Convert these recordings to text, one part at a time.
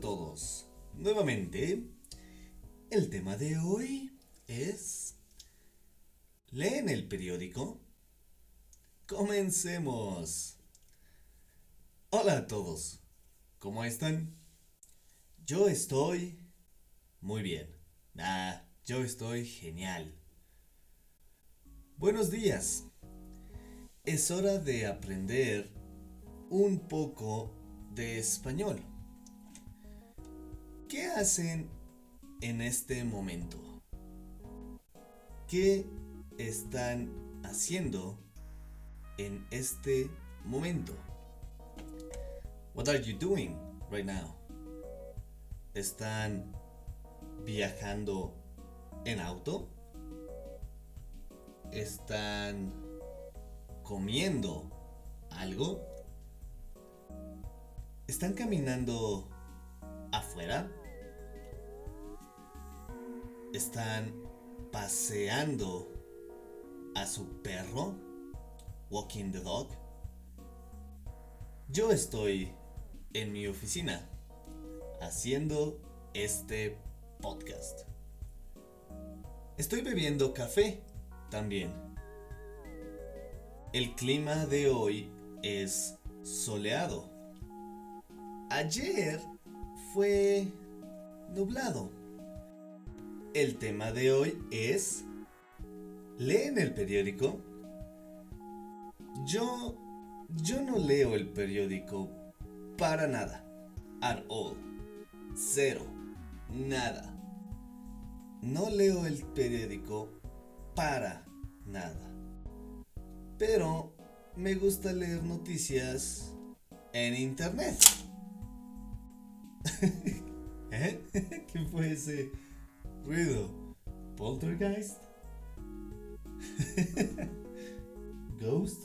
todos. Nuevamente, el tema de hoy es... ¿Leen el periódico? Comencemos. Hola a todos. ¿Cómo están? Yo estoy muy bien. Ah, yo estoy genial. Buenos días. Es hora de aprender un poco de español. ¿Qué hacen en este momento? ¿Qué están haciendo en este momento? What are you doing right now? ¿Están viajando en auto? ¿Están comiendo algo? ¿Están caminando ¿Están paseando a su perro? Walking the dog. Yo estoy en mi oficina haciendo este podcast. Estoy bebiendo café también. El clima de hoy es soleado. Ayer fue nublado. El tema de hoy es ¿Leen el periódico? Yo yo no leo el periódico para nada. At all. Cero. Nada. No leo el periódico para nada. Pero me gusta leer noticias en internet. ¿Eh? ¿Qué fue ese ruido? ¿Poltergeist? ¿Ghost?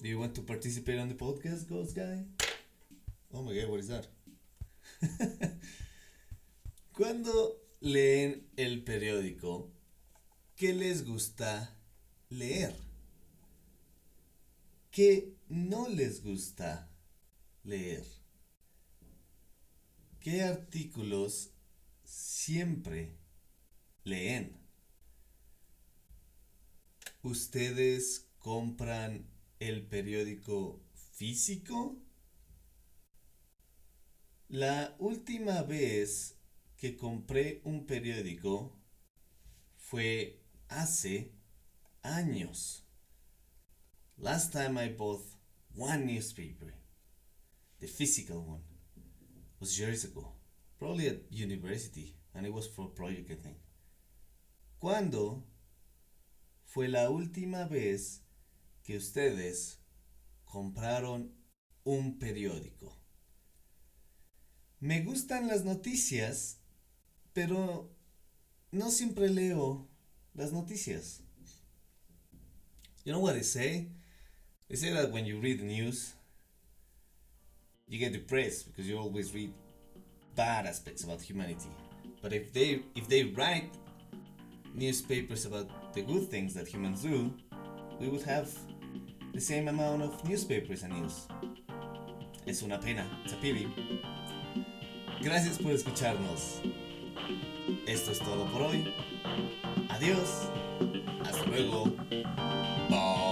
Do you want to participate on the podcast, Ghost Guy? Oh my god, what is that? Cuando leen el periódico, ¿qué les gusta leer? ¿Qué no les gusta leer? ¿Qué artículos siempre leen? ¿Ustedes compran el periódico físico? La última vez que compré un periódico fue hace años. Last time I bought one newspaper, the physical one, was years ago, probably at university, and it was for a project, I think. ¿Cuándo fue la última vez que ustedes compraron un periódico? Me gustan las noticias, pero no siempre leo las noticias. You know what they say? They say that when you read the news, you get depressed because you always read bad aspects about humanity. But if they if they write newspapers about the good things that humans do, we would have the same amount of newspapers and news. Es una pena, pity. Gracias por escucharnos. Esto es todo por hoy. Adiós. Hasta luego. Bye.